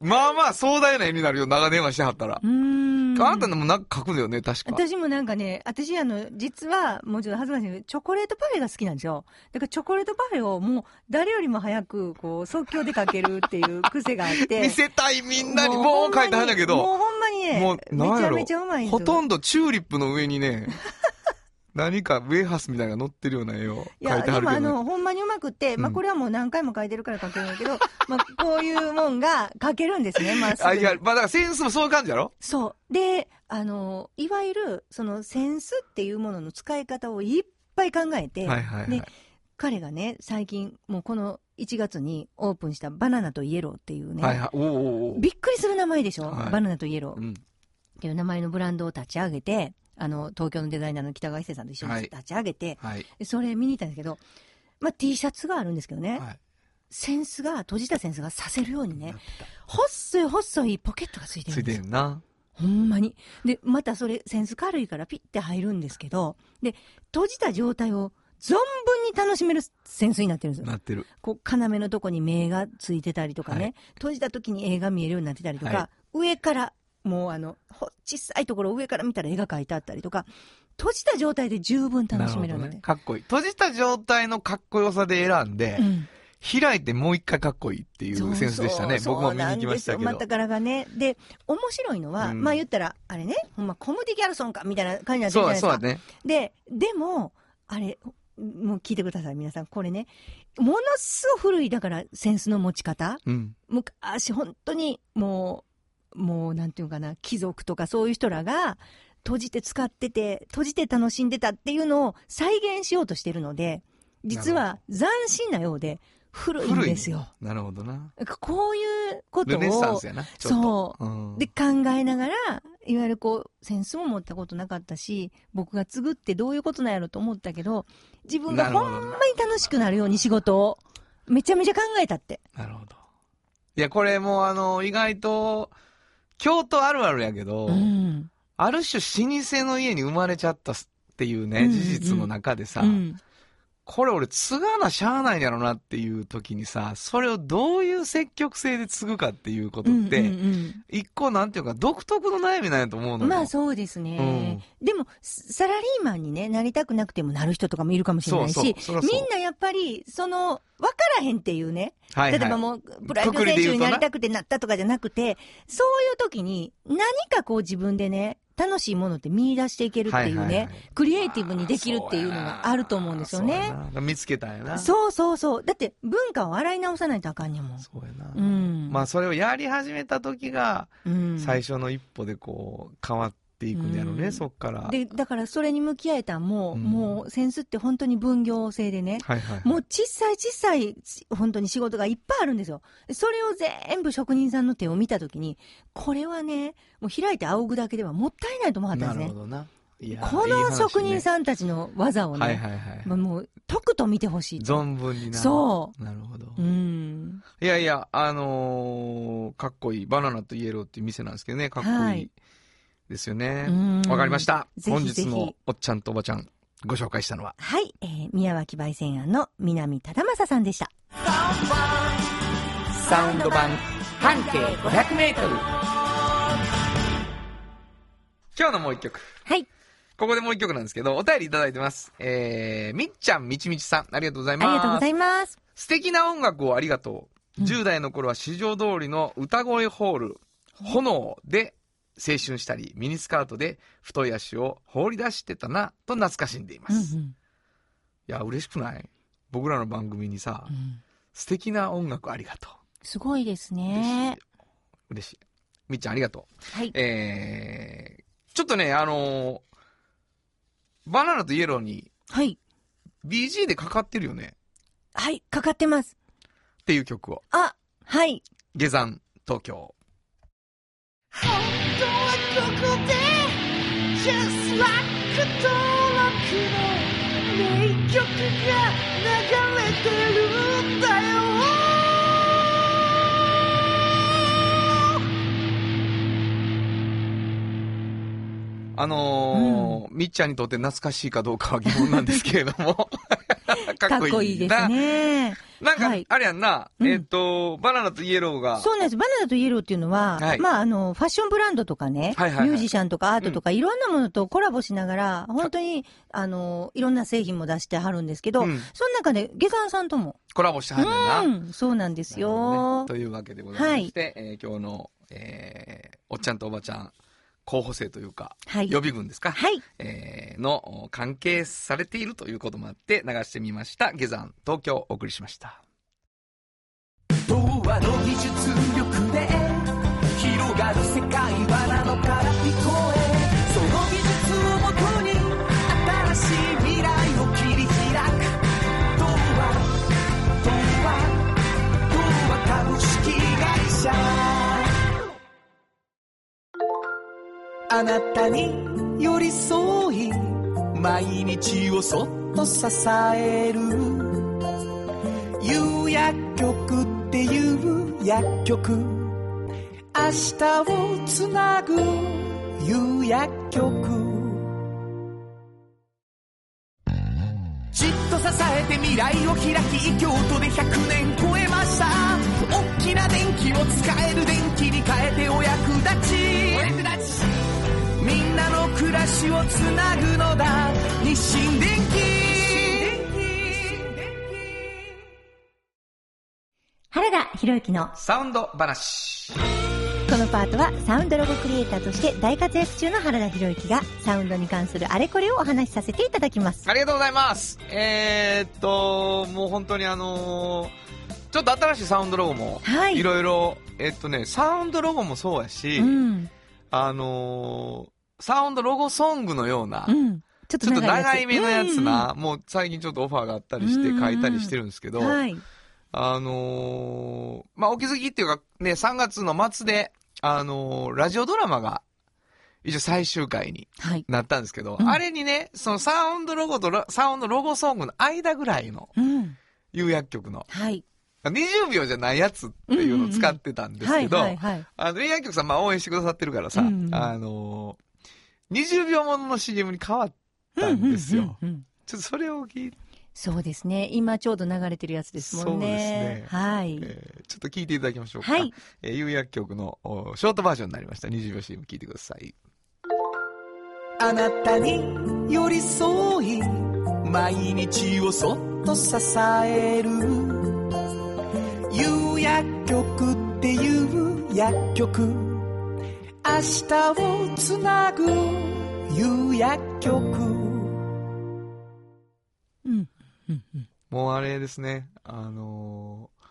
まあまあ壮大な絵になるよ、長電話してはったらう。ーん。あんたのもなんか描くのよね、確か。私もなんかね、私あの、実は、もうちょっと恥ずかしいけど、チョコレートパフェが好きなんですよ。だからチョコレートパフェをもう、誰よりも早く、こう、即興でかけるっていう癖があって。見せたいみんなに、もう描いたはんだけど、もうほんまにね、もう、めちゃめちゃうまい。ほとんどチューリップの上にね、何かウェハースみたいなのが乗ってるような絵をいや、描いてはるけど、ね。でもあの、ほんまにうまくって、まあうんこれはもう何回も書いてるから書けるんだけど、まあこういうもんが書けるんですね、まああ、にいや、まあだからセンスもそういう感じやろ？そう。で、あの、いわゆる、その、センスっていうものの使い方をいっぱい考えて、はいはいはいで。彼がね、最近、もうこの1月にオープンしたバナナとイエローっていうね、はいはい。おーおびっくりする名前でしょ、はいバナナとイエローっうん。ていう名前のブランドを立ち上げて、あの、東京のデザイナーの北川伊勢さんと一緒にはい立ち上げて、はい。でそれ見に行ったんですけど、まあ、T シャツがあるんですけどね、はい。センスが、閉じたセンスがさせるようにね細い細いポケットがついてるんですよてるな。ほんまに。で、またそれ、センス軽いからピッて入るんですけど、で、閉じた状態を存分に楽しめる扇子になってるんですよ。なってる。こう、要のとこに目がついてたりとかね、はい閉じた時に絵が見えるようになってたりとか、は上から、もうあの、ほ小さいところを上から見たら絵が描いてあったりとか、閉じた状態で十分楽しめるので。ね。かっこいい。閉じた状態のかっこよさで選んで、うん開いてもう一回かっこいいっていうセンスでしたね。そう僕も見に行きましたけど。そうなんですよまたからがね。で、面白いのは、うんまあ言ったら、あれね、ほんまコムディ・ギャルソンか、みたいな感じになってるじそうゃないですか。そうだね。で、でも、あれ、もう聞いてください、皆さん。これね、ものすごい古い、だから、センスの持ち方うん。昔、本当に、もう、もう、なんていうのかな、貴族とかそういう人らが、閉じて使ってて、閉じて楽しんでたっていうのを再現しようとしてるので、実は斬新なようで、古いんですよ。なるほどな。こういうことを、ルネサンスやな。そううんで、考えながら、いわゆるこう、センスも持ったことなかったし、僕が継ぐってどういうことなんやろと思ったけど、自分がほんまに楽しくなるように仕事を、めちゃめちゃ考えたって。なるほど。いや、これもうあの、意外と、京都あるあるやけど、うん。ある種老舗の家に生まれちゃったっていうね、うんうん事実の中でさ、うん。これ俺継がなしゃあないんやろなっていう時にさ、それをどういう積極性で継ぐかっていうことって、うんうん一個なんていうか独特の悩みなんやと思うのよ。うんまあそうですね。でも、サラリーマンにね、なりたくなくてもなる人とかもいるかもしれないし、そうそうみんなやっぱり、その、わからへんっていうね、はいはい例えばもう、プロ野球選手になりたくてなったとかじゃなくて、そういう時に何かこう自分でね、楽しいものって見出していけるっていうね、はいはいはいクリエイティブにできるっていうのがあると思うんですよね。見つけたんやな。そうそうそう。だって文化を洗い直さないとあかんねんもん。そうやな。うん。まあそれをやり始めた時が、うん、最初の一歩でこう、変わっていくんやろね、うんそっから。で、だからそれに向き合えたんも、うんもうセンスって本当に分業制でね、はいはい。もう小さい小さい、本当に仕事がいっぱいあるんですよ。それを全部職人さんの手を見たときに、これはね、もう開いて仰ぐだけではもったいないと思ったんですねなるほ。どな。この職人んさんたちの技をね、はいはいはい。もう、とくと見てほしいと。存分にな。。そうなるほど。うん。いやいや、あのーかっこいい。バナナとイエローっていう店なんですけどね、かっこはいいですよね。うんわかりました。ぜひ本ぜひ日のおっちゃんとおばちゃん、ご紹介したのは。はい、えー、宮脇焙煎庵の南忠正さんでした。サウンド版半径500メートル今日のもう一曲。はい。ここでもう一曲なんですけど、お便りいただいてます。えー、みっちゃんみちみちさん、ありがとうございます。ありがとうございます。素敵な音楽をありがとう。うん10代の頃は市場通りの歌声ホール、炎で青春したり、ミニスカートで太い足を放り出してたな、と懐かしんでいます。いうんうんや、嬉しくない？僕らの番組にさ、うん素敵な音楽ありがとすごいですう。嬉しいね。。嬉しい。みっちゃんありがとう。はい。えー、ちょっとね、あのーバナナとイエローにはい。BG でかかってるよねはい、かかってます。っていう曲を。あ、はい。下山東京。本当はここで Just like 登録の名曲が流れてるんだよあのーみっちゃんにとって懐かしいかどうかは疑問なんですけれども。か かっっこいいですな。ね。なんか、はい。あれやんな、うん。えっ、と、バナナとイエローが、そうなんです。バナナとイエローっていうのは、はい。まあ、あの、ファッションブランドとかね、はいはいはい。ミュージシャンとかアートとか、いろんなものとコラボしながら、本当に、あの、いろんな製品も出してはるんですけど、うん。その中で、下山さんとも、コラボしてはんねんな。うん、そうなんですよ。ね。というわけでございまして、えー今日の、えーおっちゃんとおばちゃん、候補生というか、はい。予備軍ですか、はい。えーのお関係されているということもあって流してみました。下山東京をお送りしました。なたに寄り添い毎日をそっと支える。有薬局っていう薬局。明日をつなぐ有薬局。じっと支えて未来を開き京都で100年超えました。大きな電気を使える電気に変えてお役立ちお役立ち。みんなの暮らしをつなぐのだ日清電原田博之のサウンド話。このパートはサウンドロゴクリエイターとして大活躍中の原田博之がサウンドに関するあれこれをお話しさせていただきます。ありがとうございます。えー、っと、もう本当にあのーちょっと新しいサウンドロゴも、はいいろいろ、えっとね、サウンドロゴもそうやし、うん。あのーサウンドロゴソングのような、うん。ちょっと長い目のやつな、もう最近ちょっとオファーがあったりして書いたりしてるんですけど、うんうんはい。あのーまあ、お気づきっていうか、ね、3月の末で、あのーラジオドラマが、一応最終回にはい。なったんですけど、うんあれにね、そのサウンドロゴとラサウンドロゴソングの間ぐらいのうん。有薬局の、はい。20秒じゃないやつっていうのを使ってたんですけど、有薬局さん、まあ、応援してくださってるからさ、うんうんあのー20秒ものの CM に変わったんですよ。ちょっとそれを聞いて、そうですね。今ちょうど流れてるやつですもんね。そうですねはい。えーちょっと聞いていただきましょうか。はい。えー有薬局のおショートバージョンになりました。20秒 CM 聞いてください。あなたに寄り添い毎日をそっと支える有薬局っていう薬局明日をつなぐ有薬局うん。もうあれですね、あのー、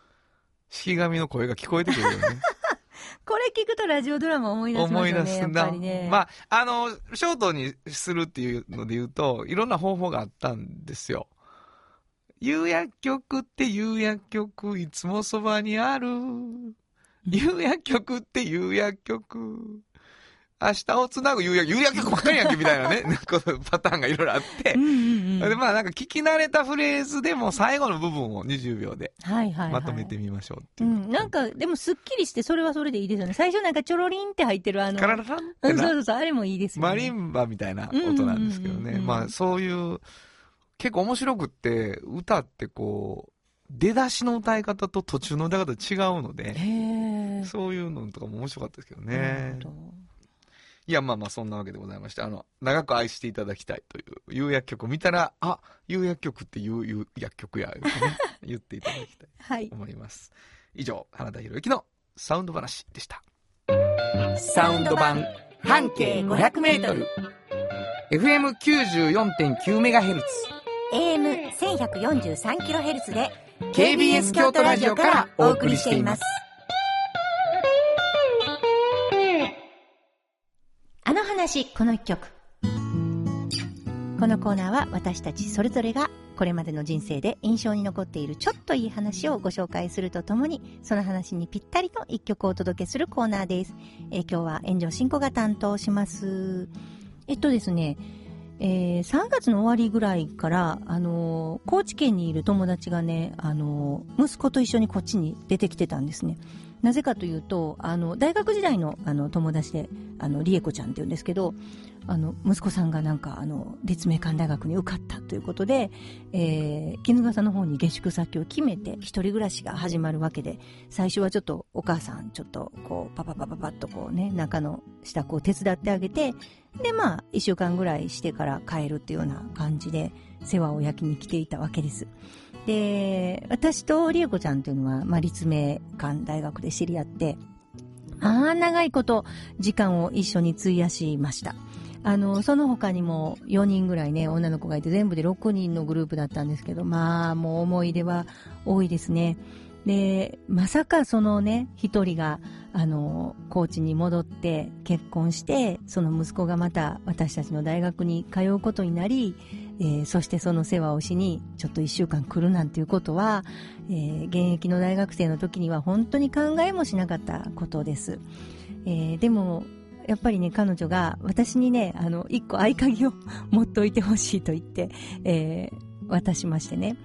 式神の声が聞こえてくるよね。これ聞くとラジオドラマ思い出す思いよね。やっ出すね。まあ、あの、ショートにするっていうので言うと、いろんな方法があったんですよ。有薬局って有薬局、いつもそばにある。有薬局って有薬局。明日をつなぐ有薬、有薬局ばっかりやんけ、みたいなね、このパターンがいろいろあってうん。うんうん。で、まあなんか聞き慣れたフレーズでも最後の部分を20秒ではいはい、はい。まとめてみましょうってういう。ん。なんか、でもすっきりして、それはそれでいいですよね。最初なんかちょろりんって入ってるあの。カララランっうん、そうそうそう、あれもいいですよね。マリンバみたいな音なんですけどね。うんうんうんうんまあそういう、結構面白くって、歌ってこう、出だしの歌い方と途中の歌い方違うので。そういうのとかも面白かったですけどなるねほ。どいや、まあまあそんなわけでございまして、あの、長く愛していただきたいという、有薬局を見たら、あ、有薬局っていう有薬局や、ね 言っていただきたいはいと。思います。以上、花田博之のサウンド話でした。サウンド版半径500メートル FM94.9MHz AM1143kHz で KBS 京都ラジオからお送りしています。話、この一曲。このコーナーは私たちそれぞれがこれまでの人生で印象に残っているちょっといい話をご紹介するとともに、その話にぴったりの一曲をお届けするコーナーです。えー今日は炎上進行が担当します。えっとですね、えー3月の終わりぐらいから、あのー高知県にいる友達がね、あのー息子と一緒にこっちに出てきてたんですね。なぜかというと、あの、大学時代のあの友達で、あの、リエコちゃんって言うんですけど、あの、息子さんがなんか、あの、立命館大学に受かったということで、えー、絹笠の方に下宿先を決めて、一人暮らしが始まるわけで、最初はちょっとお母さん、ちょっと、こう、パパパパパッとこうね、中の支度を手伝ってあげて、で、まあ、一週間ぐらいしてから帰るっていうような感じで、世話を焼きに来ていたわけです。で、私とリエコちゃんというのは、まあ、立命館大学で知り合って、まあ、長いこと時間を一緒に費やしました。あの、その他にも4人ぐらいね、女の子がいて全部で6人のグループだったんですけど、まあ、もう思い出は多いですね。で、まさかそのね、一人が、あの、高知に戻って結婚して、その息子がまた私たちの大学に通うことになり、えーそしてその世話をしにちょっと一週間来るなんていうことは、えー現役の大学生の時には本当に考えもしなかったことです。えーでも、やっぱりね、彼女が私にね、あの、一個合鍵を持っておいてほしいと言って、え渡しましてね。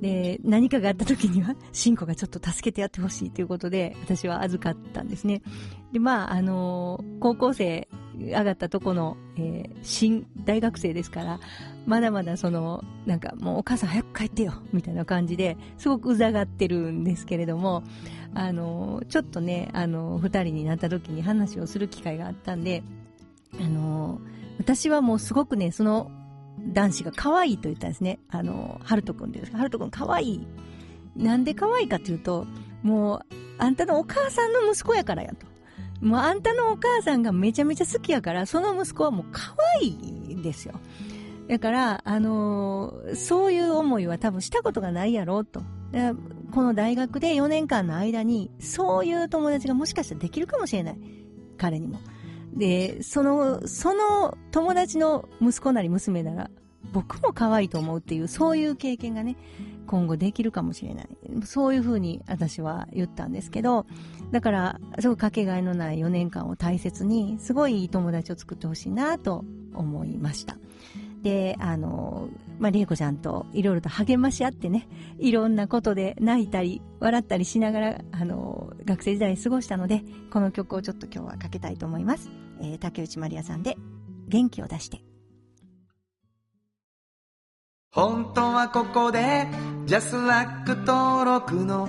で、何かがあった時には、シンコがちょっと助けてやってほしいということで、私は預かったんですね。で、まあ、あの高校生上がったとこの、えー新大学生ですから、まだまだその、なんかもうお母さん早く帰ってよ、みたいな感じで、すごくうざがってるんですけれども、あの、ちょっとね、あの、二人になった時に話をする機会があったんで、あの、私はもうすごくね、その男子が可愛いと言ったんですね。あの、ハルト君ですか、ハルト君可愛い。なんで可愛いかというと、もう、あんたのお母さんの息子やからやと。もうあんたのお母さんがめちゃめちゃ好きやから、その息子はもう可愛いんですよ。だから、あのーそういう思いは多分したことがないやろうと。この大学で4年間の間に、そういう友達がもしかしたらできるかもしれない。彼にも。で、その、その友達の息子なり娘なら、僕も可愛いと思うっていう、そういう経験がね、今後できるかもしれない。そういうふうに私は言ったんですけど、だから、すごいかけがえのない4年間を大切に、すごいいい友達を作ってほしいなと思いました。で、あの、まあ、りえこちゃんといろいろと励まし合ってね、いろんなことで泣いたり、笑ったりしながら、あの、学生時代過ごしたので、この曲をちょっと今日はかけたいと思います。えー竹内まりやさんで、元気を出して。本当はここでジャスラック登録の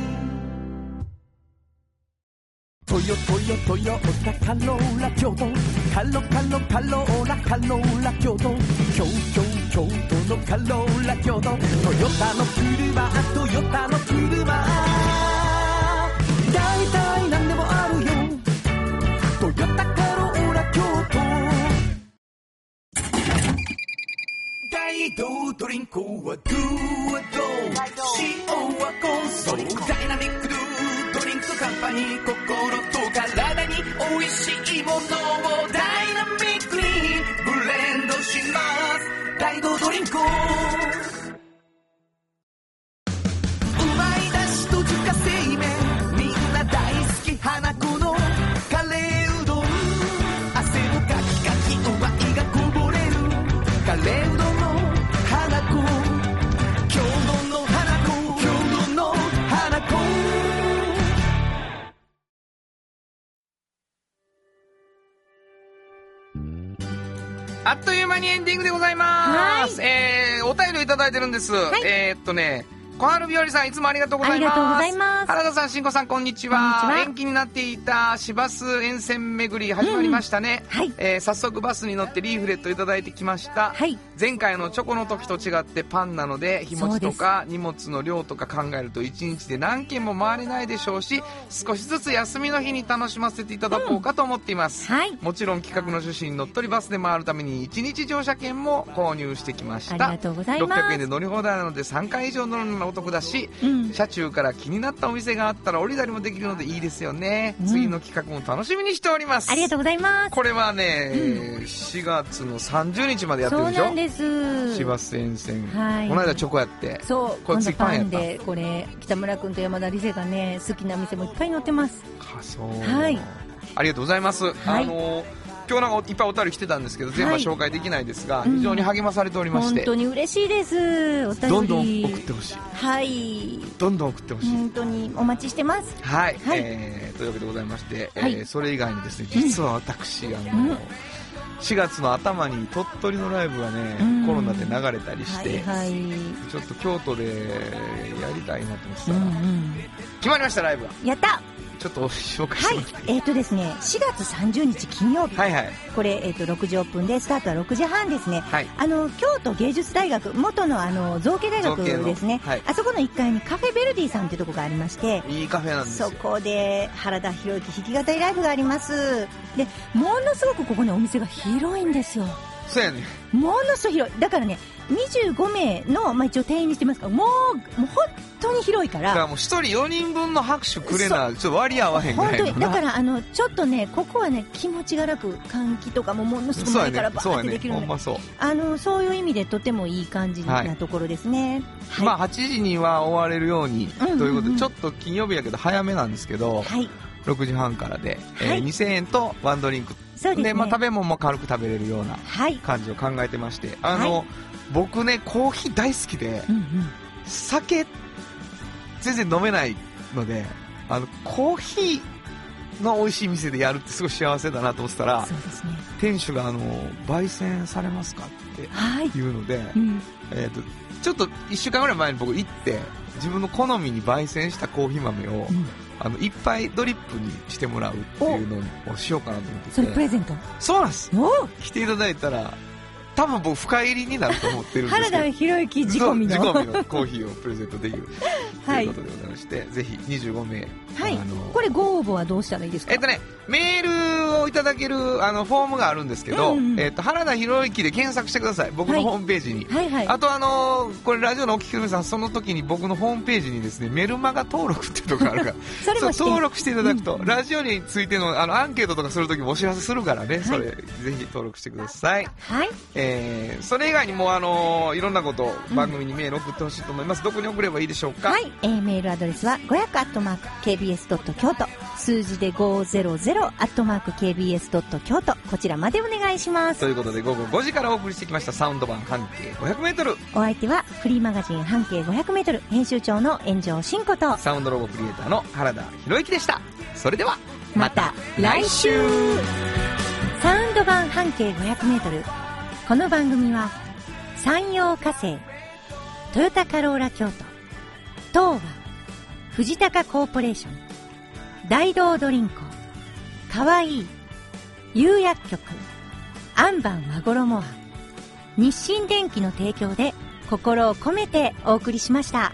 トヨトヨトヨタカローラ京都カロカロカローラカローラ京都京京京都のカローラ京都トヨタの車トヨタの車大体何でもあるよトヨタカローラ京都大道ドリンクはドゥはド塩はコンソーダイナミックンクカンパニー心と体においしいものをダイナミックにブレンドします。大道ドリンクあっという間にエンディングでございます。えー、お便りをいただいてるんです。えー、っとね、小春日和さんいつもありがとうございます。原田さん、しんこさん、こんにちは。延期になっていた市バス沿線巡り始まりましたね。うんはいえー早速バスに乗ってリーフレットいただいてきました。はい。前回のチョコの時と違ってパンなので日持ちとか荷物の量とか考えると1日で何軒も回れないでしょうし少しずつ休みの日に楽しませていただこうかと思っています、はい。もちろん企画の趣旨にのっとりバスで回るために1日乗車券も購入してきましたありがとうございます600円で乗り放題なので3回以上乗るのがお得だし、うん。車中から気になったお店があったら降りたりもできるのでいいですよね、うん。次の企画も楽しみにしております。ありがとうございます。これはね、4月の30日までやってるでしょ？そうなんです。市バス沿線、はい。この間チョコやって。そう、これ次パンやった。で、これ、北村君と山田理瀬がね、好きな店もいっぱい載ってます。かそう。はい。ありがとうございます、はい。あの今日なんかいっぱいお便り来てたんですけど全部は紹介できないですが、うん非常に励まされておりまして、本当に嬉しいです。お便り。どんどん送ってほしいはい。どんどん送ってほしい、本当にお待ちしてます。はい、はいえーというわけでございまして、はいえーそれ以外にですね実は私、あのうん4月の頭に鳥取のライブがね、うんコロナで流れたりして、はいはい。ちょっと京都でやりたいなと思ってたら、うんうん。決まりましたライブがやったちょっと紹介してはい。えっ、とですね、4月30日金曜日。はいはいこれ、えっ、と、6時オープンで、スタートは6時半ですね。はいあの、京都芸術大学、元のあの、造形大学ですね。はいあそこの1階にカフェベルディさんっていうところがありまして、いいカフェなんですよそこで原田博之弾き語りライブがあります。で、ものすごくここね、お店が広いんですよ。そうやね。ものすごい広い。だからね、25名の、まあ、一応定員にしてますから、もう、もう本当に広いかだからら、もう一人4人分の拍手くれな、ちょっと割り合わへんぐ本当に、らいのな。だから、あの、ちょっとね、ここはね、気持ちが楽、換気とかもものすごい前からね。バーってでき。るので、そうやねほんまそう。あの、そういう意味でとてもいい感じはないところですね。はい。まあ8時には終われるように、うんうんうんということで、ちょっと金曜日やけど早めなんですけど、はい。6時半からで、えーはい2000円とワンドリンク。ですね。まあ食べ物も軽く食べれるようなはい。感じを考えてまして、あの、は僕ね、コーヒー大好きで、うんうん。酒、全然飲めないので、あの、コーヒーの美味しい店でやるってすごい幸せだなと思ってたらね。店主があの、焙煎されますかってはい。言うので、うん。えっ、と、ちょっと一週間ぐらい前に僕行って、自分の好みに焙煎したコーヒー豆を、うんあの、いっぱいドリップにしてもらうっていうのをしようかなと思ってて。それプレゼント。そうなんです。来ていただいたら、多分僕深入りになると思ってるんですけど。原田博之仕込みの。仕込みのコーヒーをプレゼントできる。はいということでございまして、ぜひ25名。はいあの。これご応募はどうしたらいいですか？えっとね、メールをいただけるあのフォームがあるんですけど、うんうんえっと、原田博之で検索してください。僕のはいホームページに。はいはい。あとあのーこれラジオのお聞きの皆さん、その時に僕のホームページにですね、メルマガ登録っていうところがあるから、それも登録していただくと、うんラジオについてのあのアンケートとかする時もお知らせするからね、それ、ぜひ登録してください。はい。えー、それ以外にもあのーいろんなことを番組にメール送ってほしいと思います。どこに送ればいいでしょうか？はい、えーメールアドレスは500アットマーク KBS ドット京都数字で500アットマーク KBS ドット京都こちらまでお願いします。ということで午後5時からお送りしてきましたサウンド版半径 500m お相手はフリーマガジン半径 500m 編集長の炎上真子と。サウンドロゴクリエイターの原田博之でした。それではまた来週。サウンド版半径 500m この番組は山陽火星トヨタカローラ京都東和藤高コーポレーション大道ドリンクかわいい釉薬局アンバン和衣は日清電機の提供で心を込めてお送りしました。